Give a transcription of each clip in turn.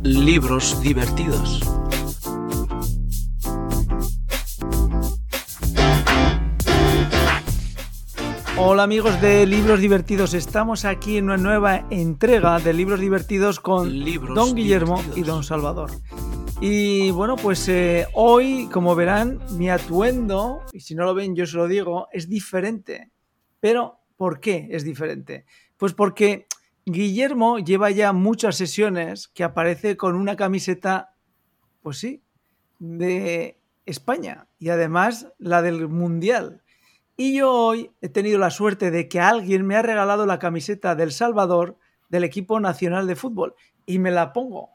Libros divertidos. Hola amigos de Libros Divertidos, estamos aquí en una nueva entrega de Libros Divertidos con Libros Don Guillermo divertidos. y Don Salvador. Y bueno, pues eh, hoy, como verán, mi atuendo, y si no lo ven yo se lo digo, es diferente. Pero, ¿por qué es diferente? Pues porque Guillermo lleva ya muchas sesiones que aparece con una camiseta, pues sí, de España y además la del Mundial. Y yo hoy he tenido la suerte de que alguien me ha regalado la camiseta del Salvador del equipo nacional de fútbol y me la pongo.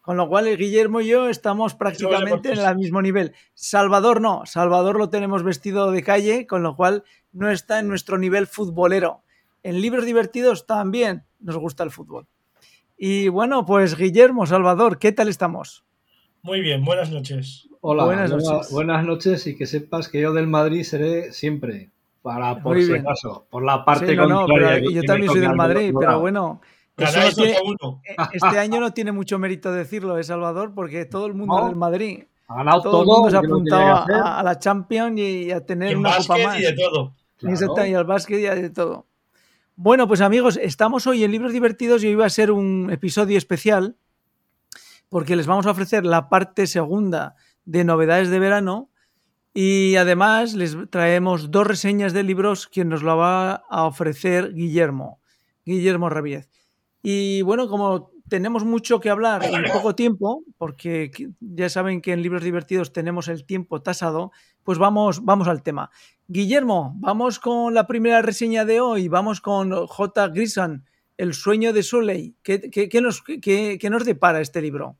Con lo cual, Guillermo y yo estamos prácticamente en el mismo nivel. Salvador no, Salvador lo tenemos vestido de calle, con lo cual no está en nuestro nivel futbolero. En libros divertidos también nos gusta el fútbol. Y bueno, pues Guillermo, Salvador, ¿qué tal estamos? Muy bien, buenas noches. Hola, Buenas noches. buenas noches y que sepas que yo del Madrid seré siempre, para por si acaso, por la parte Sí, no, no, contraria. pero yo también soy del Madrid, pero bueno, eso no Ganáis 2 tiene- a 1. este año no tiene mucho mérito decirlo, ¿eh, Salvador? Porque todo el mundo del Madrid. Ha ganado Todo, todo, el mundo se ha apuntado a, a la Champions y a tener Y una copa básquet más. y de todo. Claro. Exacto, y al básquet y a de todo. Bueno, pues amigos, estamos hoy en Libros Divertidos y hoy va a ser un episodio especial porque les vamos a ofrecer la parte segunda de novedades de verano y además les traemos dos reseñas de libros que nos lo va a ofrecer Guillermo, Guillermo Rabiez. Y bueno, como tenemos mucho que hablar en poco tiempo, porque ya saben que en Libros Divertidos tenemos el tiempo tasado, pues vamos, vamos al tema. Guillermo, vamos con la primera reseña de hoy. Vamos con J. Grison, El sueño de Suley. ¿Qué, qué- qué nos, qué- qué nos depara este libro?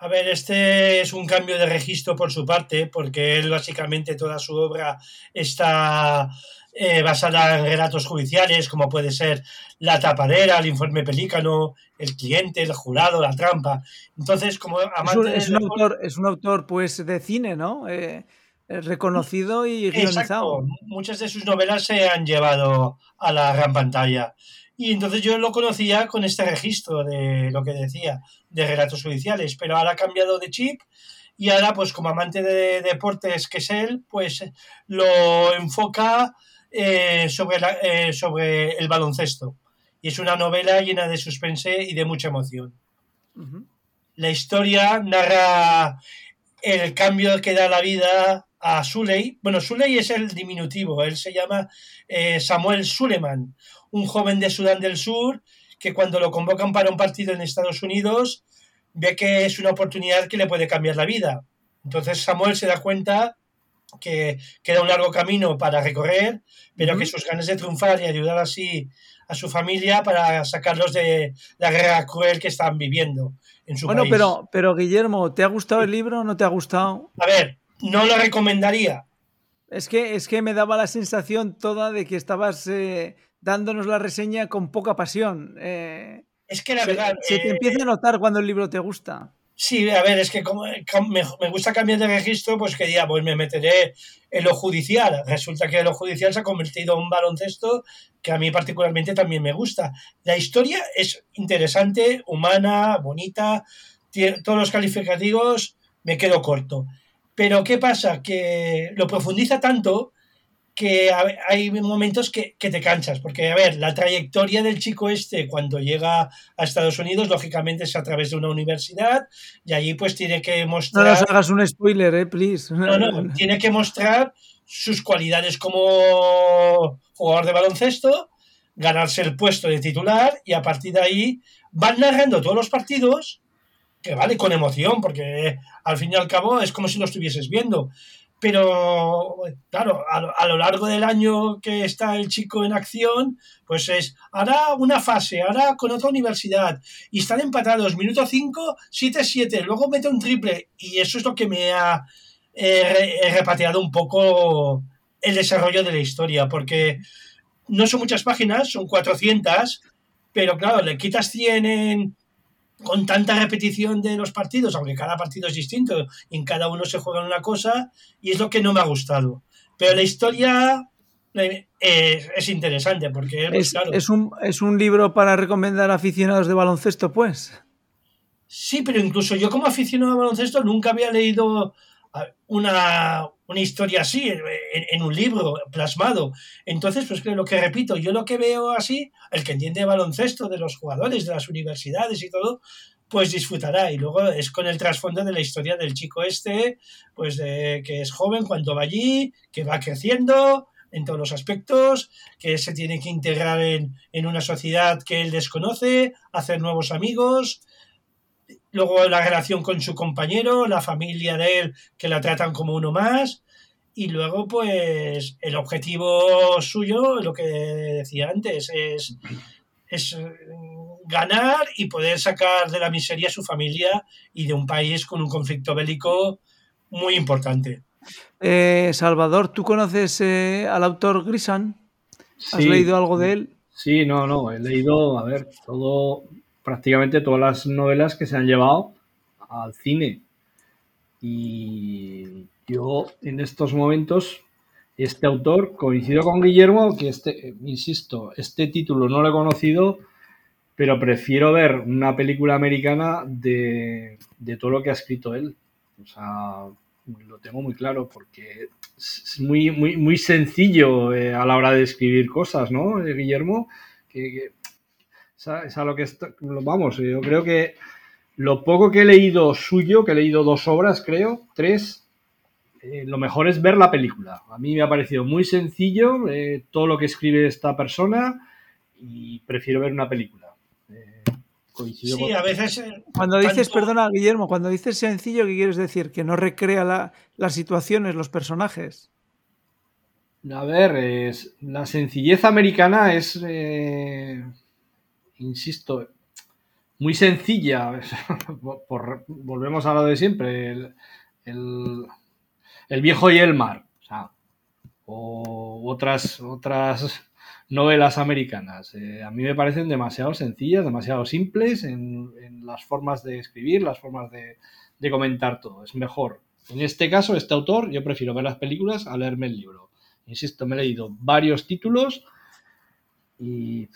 A ver, este es un cambio de registro por su parte, porque él básicamente toda su obra está eh, basada en relatos judiciales, como puede ser La tapadera, El informe pelícano, El cliente, El jurado, La trampa. Entonces, como Es amante un, del es un autor, es un autor pues, de cine, ¿no? Eh, eh, reconocido y guionizado. Exacto. Muchas de sus novelas se han llevado a la gran pantalla. Y entonces yo lo conocía con este registro de lo que decía, de relatos judiciales, pero ahora ha cambiado de chip y ahora, pues como amante de deportes que es él, pues lo enfoca eh, sobre, la- eh, sobre el baloncesto. Y es una novela llena de suspense y de mucha emoción. La historia narra el cambio que da la vida a Suley. Bueno, Suley es el diminutivo, él se llama eh, Samuel Suleman, un joven de Sudán del Sur que cuando lo convocan para un partido en Estados Unidos ve que es una oportunidad que le puede cambiar la vida. Entonces Samuel se da cuenta que queda un largo camino para recorrer, pero que sus ganas de triunfar y ayudar así a su familia para sacarlos de la guerra cruel que están viviendo en su Bueno, país. pero, pero Guillermo, ¿te ha gustado el libro o no te ha gustado? A ver, no lo recomendaría. Es que, es que me daba la sensación toda de que estabas eh, dándonos la reseña con poca pasión. Eh, Es que la se, verdad. se te eh, empieza a notar cuando el libro te gusta. Sí, a ver, es que como com- me, gusta cambiar de registro, pues que ya, pues me meteré en lo judicial. Resulta que lo judicial se ha convertido en un baloncesto que a mí particularmente también me gusta. La historia es interesante, humana, bonita, todos los calificativos, me quedo corto. Pero ¿qué pasa? Que lo profundiza tanto que hay momentos que, que te cansas, porque a ver, la trayectoria del chico este cuando llega a Estados Unidos, lógicamente es a través de una universidad y allí pues tiene que No mostrar, nos hagas un spoiler, eh, please. no, no, tiene que mostrar sus cualidades como jugador de baloncesto, ganarse el puesto de titular y a partir de ahí van narrando todos los partidos, que vale, con emoción, porque al fin y al cabo es como si lo estuvieses viendo. Pero, claro, a, a lo largo del año que está el chico en acción, pues es, hará una fase, hará con otra universidad, y están empatados, minuto 5, 7-7, luego mete un triple, y eso es lo que me ha eh, eh, repateado un poco el desarrollo de la historia, porque no son muchas páginas, son 400, pero claro, le quitas 100 en, con tanta repetición de los partidos, aunque cada partido es distinto y en cada uno se juega una cosa, y es lo que no me ha gustado. Pero la historia eh, es, es interesante porque, Es, claro, es un, es un libro para recomendar a aficionados de baloncesto, pues. Sí, pero incluso yo como aficionado al baloncesto nunca había leído una, una historia así en, un libro plasmado. Entonces, pues lo que repito, yo lo que veo así, el que entiende baloncesto de los jugadores, de las universidades y todo, pues disfrutará. Y luego es con el trasfondo de la historia del chico este, pues de, que es joven cuando va allí, que va creciendo en todos los aspectos, que se tiene que integrar en, en una sociedad que él desconoce, hacer nuevos amigos, luego la relación con su compañero, la familia de él que la tratan como uno más y luego pues el objetivo suyo, lo que decía antes, es, es ganar y poder sacar de la miseria a su familia y de un país con un conflicto bélico muy importante. Eh, Salvador, ¿tú conoces eh, al autor Grisan? ¿Has leído algo de él? Sí, no, no, he leído, a ver, todo, prácticamente todas las novelas que se han llevado al cine. Y yo en estos momentos, este autor, coincido con Guillermo, que este, insisto, este título no lo he conocido, pero prefiero ver una película americana de, todo lo que ha escrito él. O sea, lo tengo muy claro porque es muy, muy, muy sencillo eh, a la hora de escribir cosas, ¿no, eh, Guillermo? que es a, lo que vamos, yo creo que lo poco que he leído suyo, que he leído dos obras, creo, tres, eh, lo mejor es ver la película. A mí me ha parecido muy sencillo eh, todo lo que escribe esta persona y prefiero ver una película. Eh, sí, a veces. Cuando dices, perdona, Guillermo, cuando dices sencillo, ¿qué quieres decir? Que no recrea las situaciones, los personajes. A ver, es, la sencillez americana es insisto, muy sencilla. volvemos a lo de siempre. El, viejo y el mar. O, otras, otras novelas americanas. Eh, a mí me parecen demasiado sencillas, demasiado simples en, las formas de escribir, las formas de, de, comentar todo. Es mejor. En este caso, este autor, yo prefiero ver las películas a leerme el libro. Insisto, me he leído varios títulos y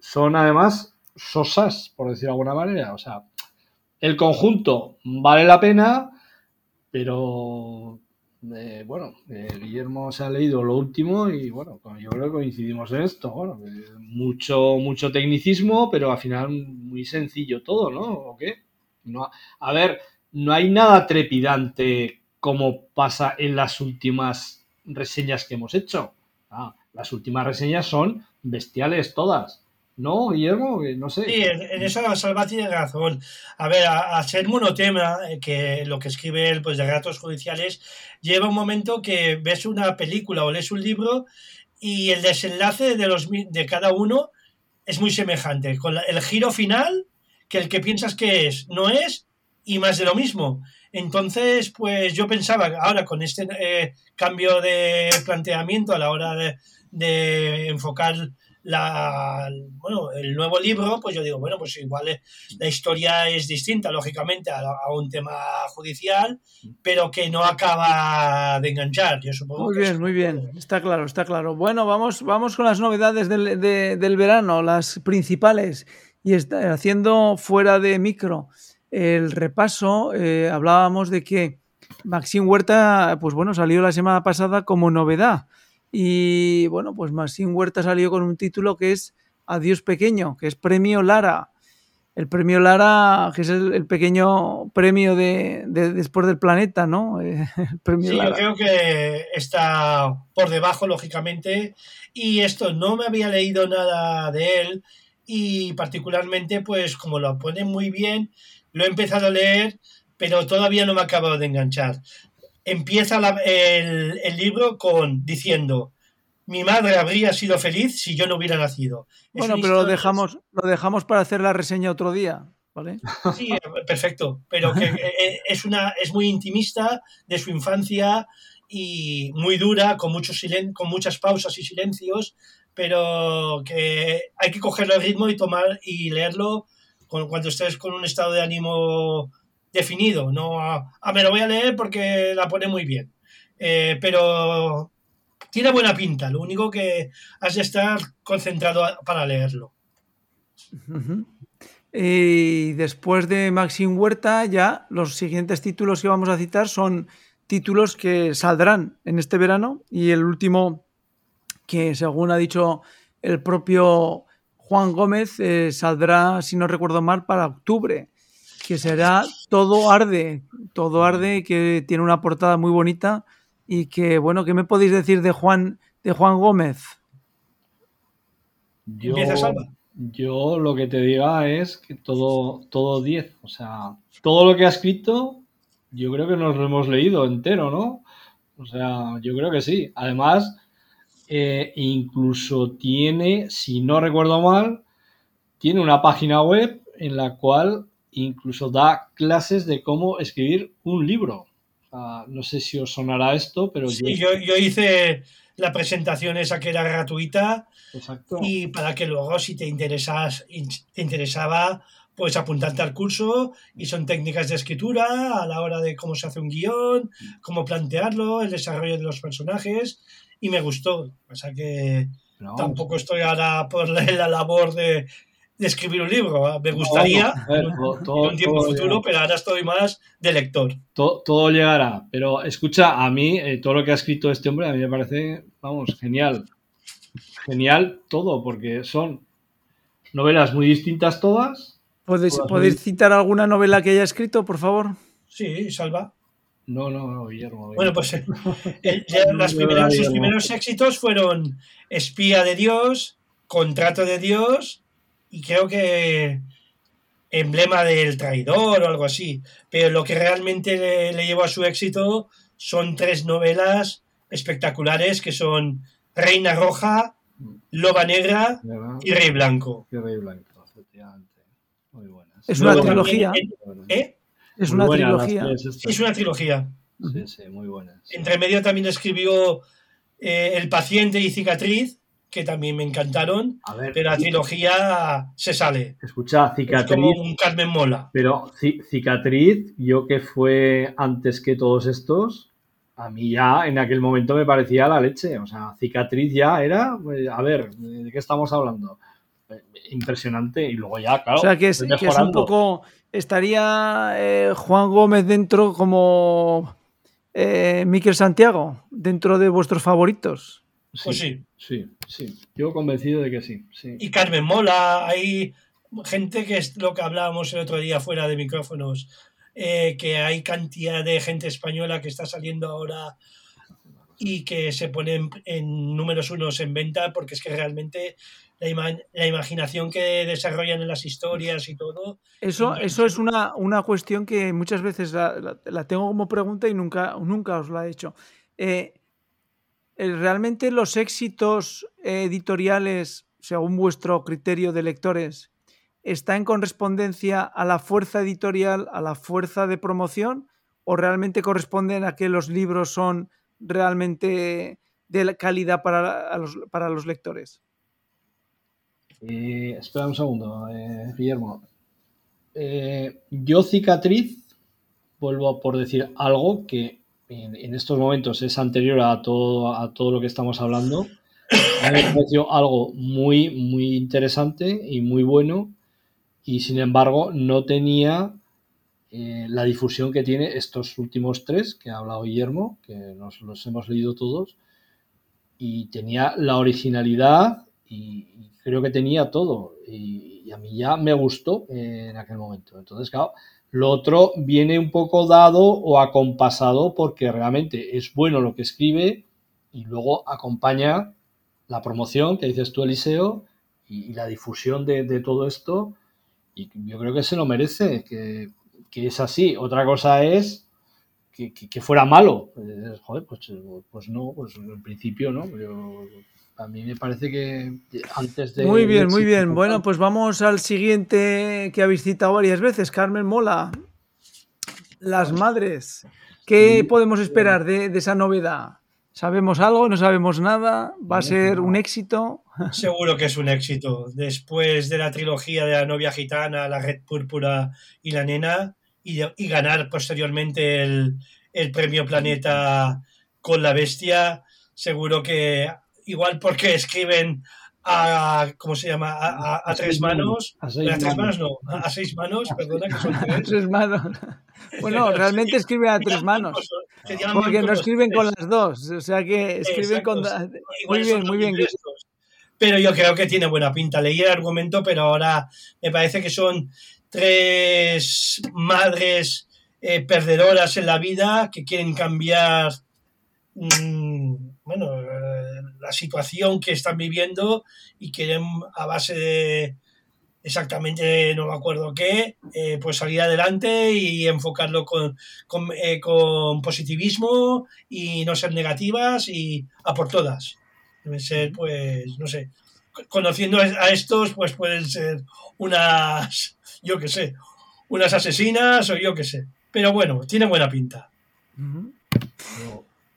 son además sosas, por decir de alguna manera. O sea, el conjunto vale la pena, pero eh, bueno, eh, Guillermo se ha leído lo último y bueno, yo creo que coincidimos en esto. Bueno, mucho, mucho tecnicismo, pero al final muy sencillo todo, ¿no? ¿O qué? No, a ver, no hay nada trepidante como pasa en las últimas reseñas que hemos hecho. Ah, las últimas reseñas son bestiales todas. ¿No, Guillermo? No sé. Sí, en, eso Salva tiene razón. A ver, a, ser monotema, eh, que lo que escribe él, pues de ratos judiciales, lleva un momento que ves una película o lees un libro y el desenlace de, los, de cada uno es muy semejante. Con el giro final, que el que piensas que es, no es, y más de lo mismo. Entonces, pues yo pensaba, ahora con este eh, cambio de planteamiento a la hora de, de enfocar la, bueno, el nuevo libro, pues yo digo, bueno, pues igual la historia es distinta, lógicamente, a, un tema judicial, pero que no acaba de enganchar. Yo supongo muy bien, muy bien, está claro, está claro. Bueno, vamos, vamos con las novedades del, del verano, las principales, y está, haciendo fuera de micro el repaso, eh, hablábamos de que Maxim Huerta, pues bueno, salió la semana pasada como novedad. Y bueno, pues Maxim Huerta salió con un título que es Adiós Pequeño, que es Premio Lara. El premio Lara, que es el, pequeño premio de, después del planeta, ¿no? El premio sí, yo creo que está por debajo, lógicamente. Y esto no me había leído nada de él. Y particularmente, pues como lo pone muy bien, lo he empezado a leer, pero todavía no me ha acabado de enganchar empieza el, libro con diciendo mi madre habría sido feliz si yo no hubiera nacido. bueno, pero lo dejamos, lo dejamos para hacer la reseña otro día. ¿Vale? Sí, perfecto, pero que eh, es, una, es muy intimista de su infancia y muy dura, con, muchos con muchas pausas y silencios, pero que hay que cogerle el ritmo y tomar y leerlo cuando estés con un estado de ánimo definido, no a, me lo voy a leer porque la pone muy bien. Eh, pero tiene buena pinta, lo único que has de estar concentrado para leerlo. Y después de Maxim Huerta, ya los siguientes títulos que vamos a citar son títulos que saldrán en este verano. Y el último, que según ha dicho el propio Juan Gómez, eh, saldrá, si no recuerdo mal, para octubre, que será Todo Arde. Todo Arde, que tiene una portada muy bonita. Y que, bueno, ¿qué me podéis decir de Juan, de Juan Gómez? Yo, yo lo que te diga es que todo, todo 10. O sea, todo lo que ha escrito, yo creo que nos lo hemos leído entero, ¿no? O sea, yo creo que sí. Además, eh, incluso tiene, si no recuerdo mal, tiene una página web en la cual incluso da clases de cómo escribir un libro. No sé si os sonará esto, pero Sí, yo, yo hice la presentación esa que era gratuita Exacto. y para que luego si te interesas te interesaba pues apuntarte al curso y son técnicas de escritura a la hora de cómo se hace un guion, cómo plantearlo, el desarrollo de los personajes y me gustó. O sea que vamos, tampoco estoy ahora por la, la labor de, de escribir un libro. Me gustaría ver, todo- todo- en un tiempo futuro, llegará. pero ahora estoy más de lector. To- todo llegará. Pero escucha, a mí, eh, todo lo que ha escrito este hombre, a mí me parece, vamos, genial. Genial todo, porque son novelas muy distintas todas. ¿Podéis, Todas ¿podéis muy- citar alguna novela que haya escrito, por favor? Sí, salva. No, no, no, Guillermo. Bueno, pues eh, el- ya las primeras, sus primeros éxitos fueron Espía de Dios, Contrato de Dios y creo que Emblema del Traidor o algo así. Pero lo que realmente le, le llevó a su éxito son tres novelas espectaculares que son Reina Roja, Loba Negra y Rey Blanco. Rey blanco, efectivamente. Muy buenas. Es una Luego trilogía. también, ¿eh? Es una trilogía. Es una trilogía. Sí, sí, muy buenas. Entre medio también escribió eh, El paciente y cicatriz, que también me encantaron, A ver, pero la trilogía se sale. escucha, Es cicatriz. como un Carmen Mola. Pero ci- cicatriz, yo que fue antes que todos estos, a mí ya en aquel momento me parecía la leche. O sea, cicatriz ya era, pues, a ver, ¿de qué estamos hablando? Eh, Impresionante. Y luego ya, claro, O sea, que es, que es un poco. Estaría eh, Juan Gómez dentro como eh, Miquel Santiago, dentro de vuestros favoritos. Pues sí. Sí, sí. Yo convencido de que sí. sí. Y Carmen Mola, hay gente que es lo que hablábamos el otro día fuera de micrófonos, eh, que hay cantidad de gente española que está saliendo ahora y que se ponen en números unos en venta porque es que realmente la, ima- la imaginación que desarrollan en las historias y todo Eso, Entonces, eso es una, una cuestión que muchas veces la, la- la tengo como pregunta y nunca, nunca os la he hecho. Eh, ¿Realmente los éxitos eh, editoriales, según vuestro criterio de lectores, está en correspondencia a la fuerza editorial, a la fuerza de promoción, o realmente corresponden a que los libros son realmente de calidad para, los, para los lectores? Eh, espera un segundo, eh, Guillermo. Eh, yo cicatriz, vuelvo por decir algo que en, en estos momentos es anterior a todo, a todo lo que estamos hablando. A mí me pareció algo muy, muy interesante y muy bueno y sin embargo no tenía eh, la difusión que tiene estos últimos tres que ha hablado Guillermo, que nos los hemos leído todos, y tenía la originalidad y, y creo que tenía todo. Y, y a mí ya me gustó eh, en aquel momento. Entonces, claro, lo otro viene un poco dado o acompasado porque realmente es bueno lo que escribe y luego acompaña la promoción que dices tú, Eliseo, y, la difusión de, todo esto. Y yo creo que se lo merece, que, que es así. Otra cosa es que, que- fuera malo. Joder, pues, pues no, pues en principio no. A mí me parece que antes de... Muy bien, muy bien. Bueno, pues vamos al siguiente que habéis citado varias veces, Carmen Mola. Las madres. ¿Qué podemos esperar de, de esa novedad? ¿Sabemos algo? ¿No sabemos nada? ¿Va a ser un éxito? Seguro que es un éxito. Después de la trilogía de la novia gitana, la red púrpura y la nena, y, y ganar posteriormente el, el premio Planeta con la bestia, seguro que igual porque escriben a, ¿cómo se llama? A, a- a A tres manos. a seis a tres manos. manos no, a, a seis manos, perdona, que son tres. Tres manos. Bueno, realmente escriben a tres manos. Porque no escriben con las dos. O sea que escriben con. Muy bien, muy bien. Pero yo creo que tiene buena pinta. Leí el argumento, pero ahora me parece que son tres madres eh, perdedoras en la vida que quieren cambiar mm, bueno, la situación que están viviendo y quieren a base de exactamente no me acuerdo qué, eh, pues salir adelante y enfocarlo con, con, eh, con positivismo y no ser negativas y a por todas. Deben ser, pues, no sé, conociendo a estos, pues pueden ser unas, yo qué sé, unas asesinas o yo qué sé. Pero bueno, tiene buena pinta.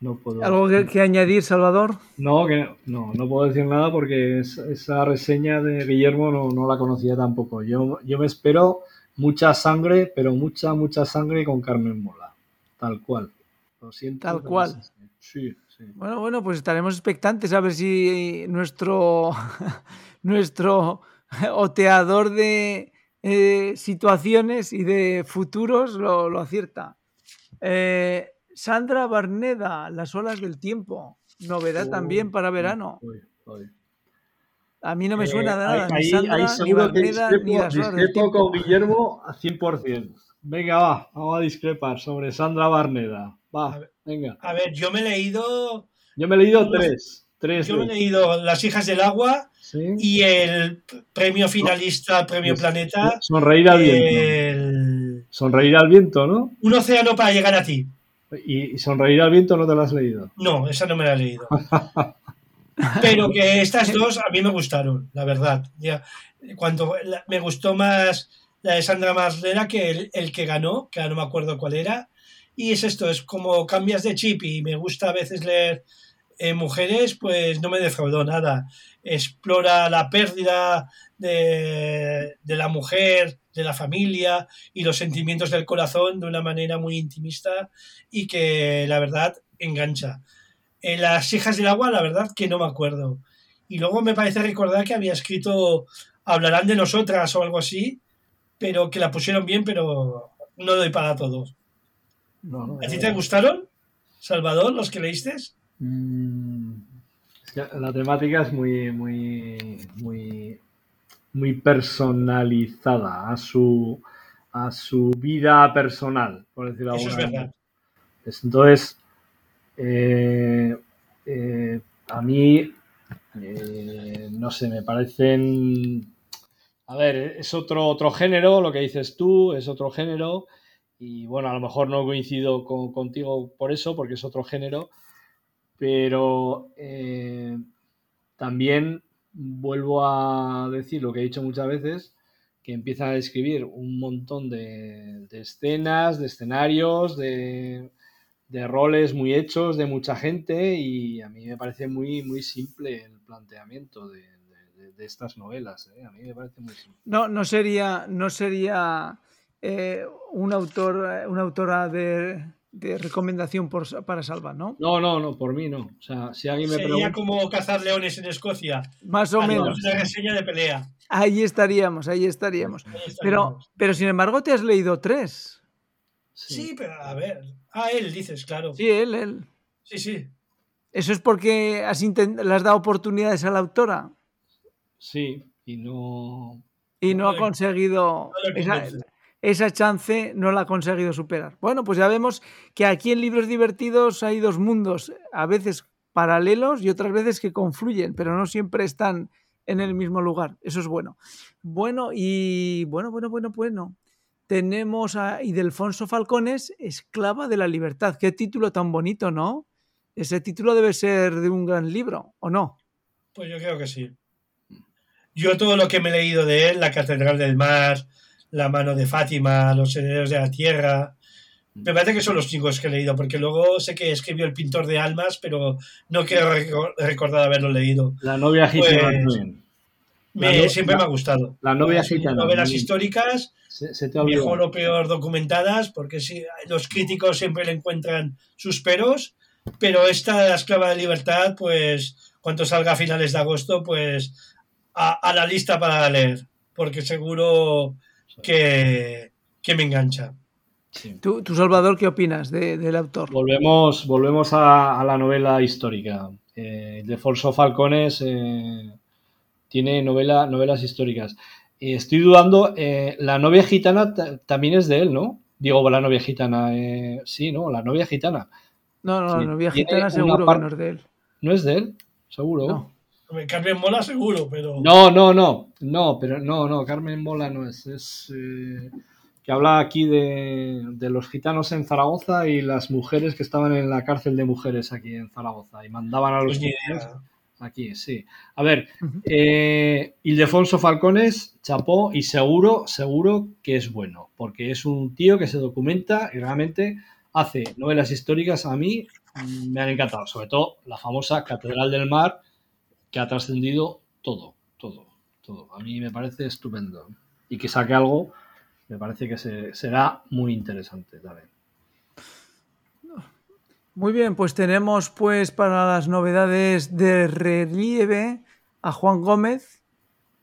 No puedo. ¿Algo que, que añadir, Salvador? No, que no, no puedo decir nada porque es- esa reseña de Guillermo no, no la conocía tampoco. Yo, yo me espero mucha sangre, pero mucha, mucha sangre con Carmen Mola. Tal cual. Lo siento. Tal cual. Sí, sí. Bueno, bueno, pues estaremos expectantes a ver si nuestro, nuestro oteador de eh, situaciones y de futuros lo, lo acierta. Eh, Sandra Barneda, Las olas del tiempo. Novedad Oh, también para verano. Uy, uy. A mí no me Eh, suena de nada. ahí- ni Sandra, ahí ni que Barneda, discrepo, ni Las olas del discrepo tiempo. con Guillermo a 100%. Venga, va, vamos a discrepar sobre Sandra Barneda. Va, venga. A ver, yo me he leído, Yo me he leído tres. Tres. yo me he leído Las hijas del agua ¿sí? y el premio finalista, premio planeta, Sonreír al viento. el Sonreír al viento, ¿no? Un océano para llegar a ti. Y, sonreír al viento no te lo has leído. No, esa no me la he leído. Pero que estas dos a mí me gustaron, la verdad. Ya, cuando la- me gustó más la de Sandra Marlera que el, el que ganó, que no me acuerdo cuál era. Y es esto, es como cambias de chip y me gusta a veces leer eh, mujeres, pues no me defraudó nada. Explora la pérdida de, de la mujer, de la familia y los sentimientos del corazón de una manera muy intimista y que la verdad engancha. En las hijas del agua, la verdad que no me acuerdo. Y luego me parece recordar que había escrito Hablarán de nosotras o algo así, pero que la pusieron bien, pero no doy para todos. No, no, ¿A ti eh, te gustaron, Salvador, los que leíste? mm, es que la temática es muy, muy, muy, muy personalizada a su, a su vida personal, por decirlo de Eso es alguna verdad. Es- Entonces, eh, eh, a mí, eh, no sé, me parecen... A ver, es otro, otro género, lo que dices tú, es otro género. Y bueno, a lo mejor no coincido con- contigo por eso, porque es otro género. Pero también vuelvo a decir lo que he dicho muchas veces, que empieza a describir un montón de, escenas, de escenarios, de, roles muy hechos de mucha gente y a mí me parece muy, muy simple el planteamiento de, de- estas novelas. ¿eh? A mí me parece muy simple. No, no sería, no sería eh, un autor, una autora de, de recomendación por- para Salva, ¿no? No, no, no, por mí no. O sea, si alguien me Sería pregunta... como cazar leones en Escocia. Más o menos. Una reseña de pelea. Ahí estaríamos, ahí estaríamos. Ahí Pero, estaríamos. pero sin embargo, te has leído tres. Sí, pero a ver. Ah, él dices, claro. Sí, él, él. Sí, sí. ¿Eso es porque has intent- le has dado oportunidades a la autora Sí, y no... y no ha conseguido No esa. Esa chance, no la ha conseguido superar? Bueno, pues ya vemos que aquí en Libros Divertidos hay dos mundos, a veces paralelos y otras veces que confluyen, pero no siempre están en el mismo lugar. Eso es bueno. Bueno, y bueno, bueno, bueno, bueno. Tenemos a Idelfonso Falcones, Esclava de la Libertad. Qué título tan bonito, ¿no? Ese título debe ser de un gran libro, ¿o no? Pues yo creo que sí. Yo todo lo que me he leído de él, La Catedral del Mar, La Mano de Fátima, Los Herederos de la Tierra, me parece que son los chicos que he leído, porque luego sé que escribió El Pintor de Almas, pero no quiero reco- recordar haberlo leído. La novia gitana Pues. Me- La no- siempre la- me ha gustado. La novia Son gitana. novelas muy- históricas, Se, se te mejor o peor documentadas, porque sí, los críticos siempre le encuentran sus peros, pero esta La Esclava de Libertad, pues cuando salga a finales de agosto, pues a, a la lista para leer, porque seguro que, que me engancha. Sí. ¿Tú, tú, Salvador, qué opinas de- del autor? Volvemos, volvemos a, a la novela histórica. Eh, Defonso Falcones eh, tiene novela, novelas históricas. Eh, estoy dudando, eh, la novia gitana ta- también es de él, ¿no? Digo, la novia gitana, eh, sí, ¿no? La novia gitana. No, no, Sí, la novia gitana seguro que no es de él. ¿No es de él? Seguro. No. Carmen Mola seguro, pero... No, no, no, no, pero no, no, Carmen Mola no es, es eh, que habla aquí de, de los gitanos en Zaragoza y las mujeres que estaban en la cárcel de mujeres aquí en Zaragoza y mandaban a los idea. aquí, sí. A ver, eh, Ildefonso Falcones, chapó y seguro, seguro que es bueno, porque es un tío que se documenta y realmente hace novelas históricas a mí me han encantado, sobre todo la famosa Catedral del Mar que ha trascendido todo, todo, todo. A mí me parece estupendo. Y que saque algo, me parece que se- será muy interesante también. Muy bien, pues tenemos pues para las novedades de relieve a Juan Gómez,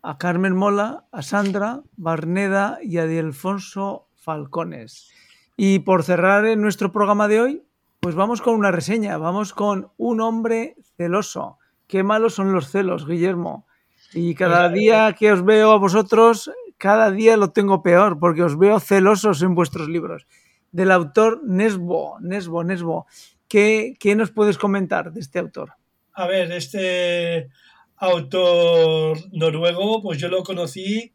a Carmen Mola, a Sandra Barneda y a Alfonso Falcones. Y por cerrar en nuestro programa de hoy, pues vamos con una reseña, vamos con un hombre celoso. Qué malos son los celos, Guillermo. Y cada día que os veo a vosotros, cada día lo tengo peor, porque os veo celosos en vuestros libros. Del autor Nesbo, Nesbo, Nesbo. ¿Qué, qué nos puedes comentar de este autor? A ver, este autor noruego, pues yo lo conocí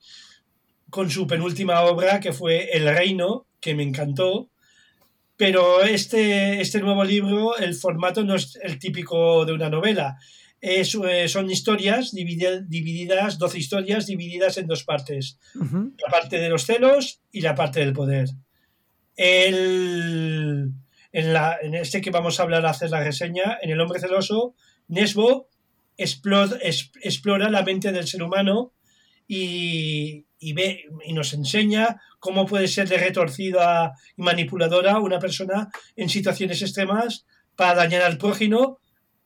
con su penúltima obra, que fue El Reino, que me encantó. Pero este, este nuevo libro, el formato no es el típico de una novela. Es, eh, son historias dividi- divididas, 12 historias divididas en dos partes. La parte de los celos y la parte del poder. El, en, la, en este que vamos a hablar, a hacer la reseña, en El hombre celoso, Nesbo explora, es- explora la mente del ser humano y, y ve, y nos enseña cómo puede ser de retorcida y manipuladora una persona en situaciones extremas para dañar al prójimo,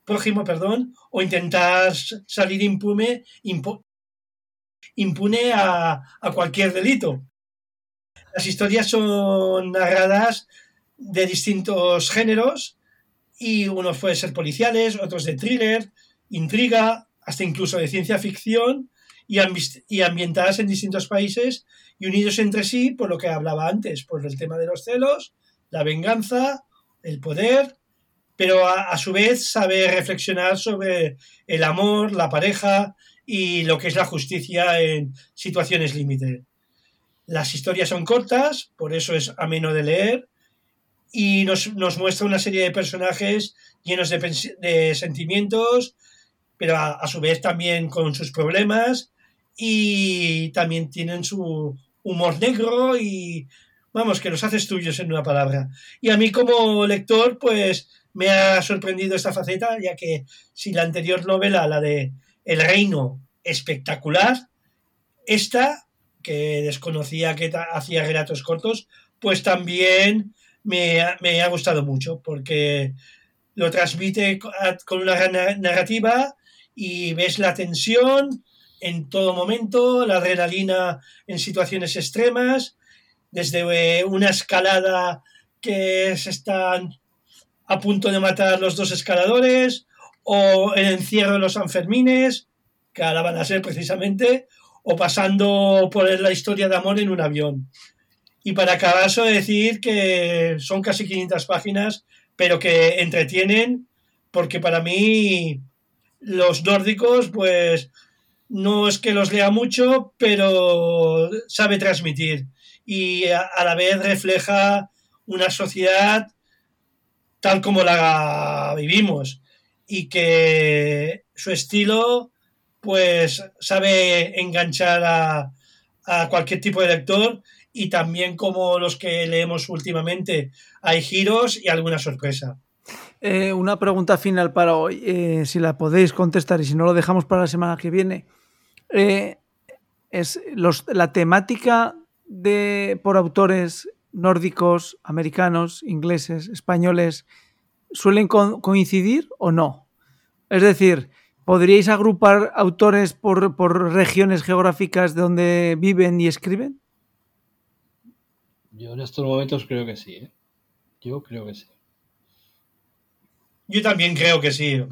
prójimo perdón, o intentar salir impune, impu- impune a, cualquier delito. Las historias son narradas de distintos géneros y unos pueden ser policiales, otros de thriller, intriga, hasta incluso de ciencia ficción y, y ambientadas en distintos países y unidos entre sí por lo que hablaba antes, por el tema de los celos, la venganza, el poder, pero a, a su vez sabe reflexionar sobre el amor, la pareja y lo que es la justicia en situaciones límite. Las historias son cortas, por eso es ameno de leer, y nos, nos muestra una serie de personajes llenos de, de sentimientos, pero a, a su vez también con sus problemas, y también tienen su humor negro y, vamos, que los haces tuyos en una palabra. Y a mí como lector, pues me ha sorprendido esta faceta, ya que si la anterior novela, la de El Reino, espectacular, esta, que desconocía que hacía relatos cortos, pues también me ha, me ha gustado mucho, porque lo transmite con una gran na- narrativa y ves la tensión en todo momento, la adrenalina en situaciones extremas, desde eh, una escalada que se están a punto de matar los dos escaladores, o el encierro de los Sanfermines, que ahora van a ser precisamente, o pasando por la historia de amor en un avión. Y para acabar, solo decir que son casi 500 páginas, pero que entretienen, porque para mí los nórdicos, pues no es que los lea mucho, pero sabe transmitir y a, a la vez refleja una sociedad tal como la vivimos y que su estilo pues sabe enganchar a, cualquier tipo de lector y también como los que leemos últimamente hay giros y alguna sorpresa. Eh, una pregunta final para hoy, eh, si la podéis contestar y si no lo dejamos para la semana que viene. Eh, es los, la temática de por autores nórdicos, americanos, ingleses, españoles, ¿suelen co- coincidir o no? Es decir, ¿Podríais agrupar autores por, por regiones geográficas donde viven y escriben? Yo en estos momentos creo que sí. ¿eh? Yo creo que sí. Yo también creo que sí.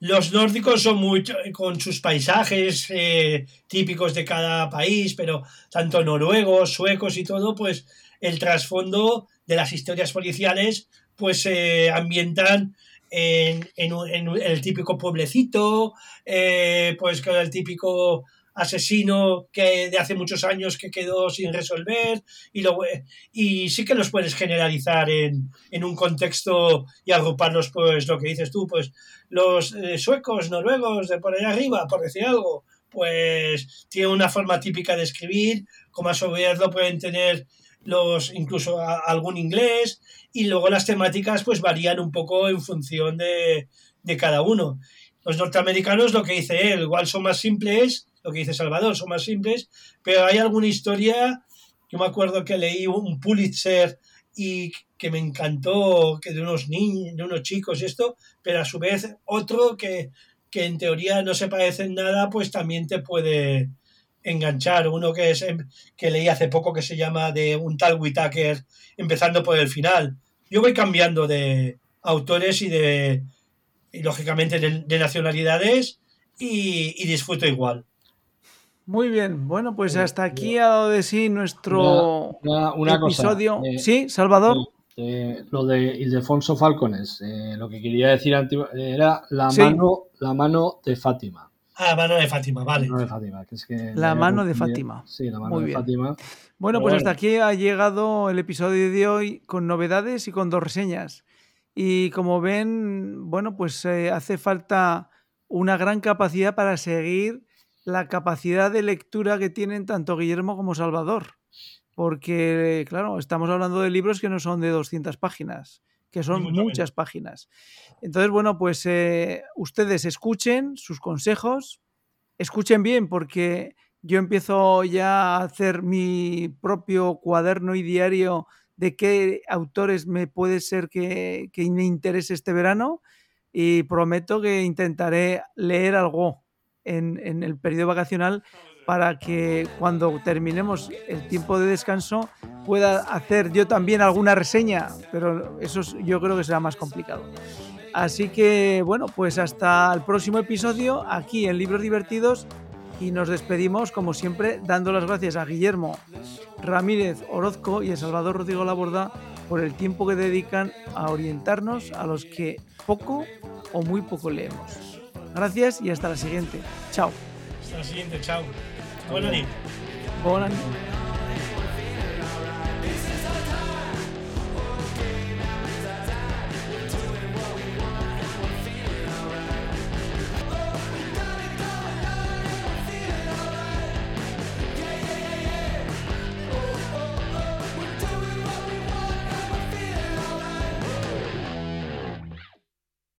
Los nórdicos son muy con sus paisajes eh, típicos de cada país, pero tanto noruegos, suecos y todo, pues el trasfondo de las historias policiales pues se ambientan en, el típico pueblecito, eh, pues con el típico asesino que de hace muchos años que quedó sin resolver y, y sí que los puedes generalizar en, un contexto y agruparlos pues lo que dices tú pues los eh, suecos noruegos de por allá arriba por decir algo pues tienen una forma típica de escribir como a su lo pueden tener los incluso algún inglés y luego las temáticas pues varían un poco en función de, cada uno. Los norteamericanos, lo que dice él, igual son más simples, lo que dice Salvador, son más simples, pero hay alguna historia, yo me acuerdo que leí un Pulitzer y que me encantó, que de unos niños, de unos chicos y esto, pero a su vez otro que, que en teoría no se parecen nada, pues también te puede, enganchar. Uno que, es, em, que leí hace poco que se llama de un tal Whitaker, empezando por el final. Yo voy cambiando de autores y de, y lógicamente, de, nacionalidades y, disfruto igual. Muy bien, bueno, pues hasta aquí ha dado de sí nuestro episodio. Eh, sí, Salvador. Eh, lo de Ildefonso Falcones, eh, lo que quería decir era la, mano, la mano de Fátima. Ah, mano de Fátima, vale. la mano de Fátima. Sí, la mano de Fátima. Bueno, pues hasta aquí ha llegado el episodio de hoy con novedades y con dos reseñas. Y como ven, bueno, pues eh, hace falta una gran capacidad para seguir la capacidad de lectura que tienen tanto Guillermo como Salvador. Porque, claro, estamos hablando de libros que no son de 200 páginas que son muchas páginas. Entonces, bueno, pues eh, ustedes escuchen sus consejos, escuchen bien porque yo empiezo ya a hacer mi propio cuaderno y diario de qué autores me puede ser que, que me interese este verano y prometo que intentaré leer algo en, en el periodo vacacional para que cuando terminemos el tiempo de descanso pueda hacer yo también alguna reseña, pero eso yo creo que será más complicado. Así que bueno, pues hasta el próximo episodio aquí en Libros Divertidos y nos despedimos como siempre dando las gracias a Guillermo Ramírez Orozco y a Salvador Rodrigo Laborda por el tiempo que dedican a orientarnos a los que poco o muy poco leemos. Gracias y hasta la siguiente. Chao. Hasta la siguiente, chao. Bona nit. Bona nit.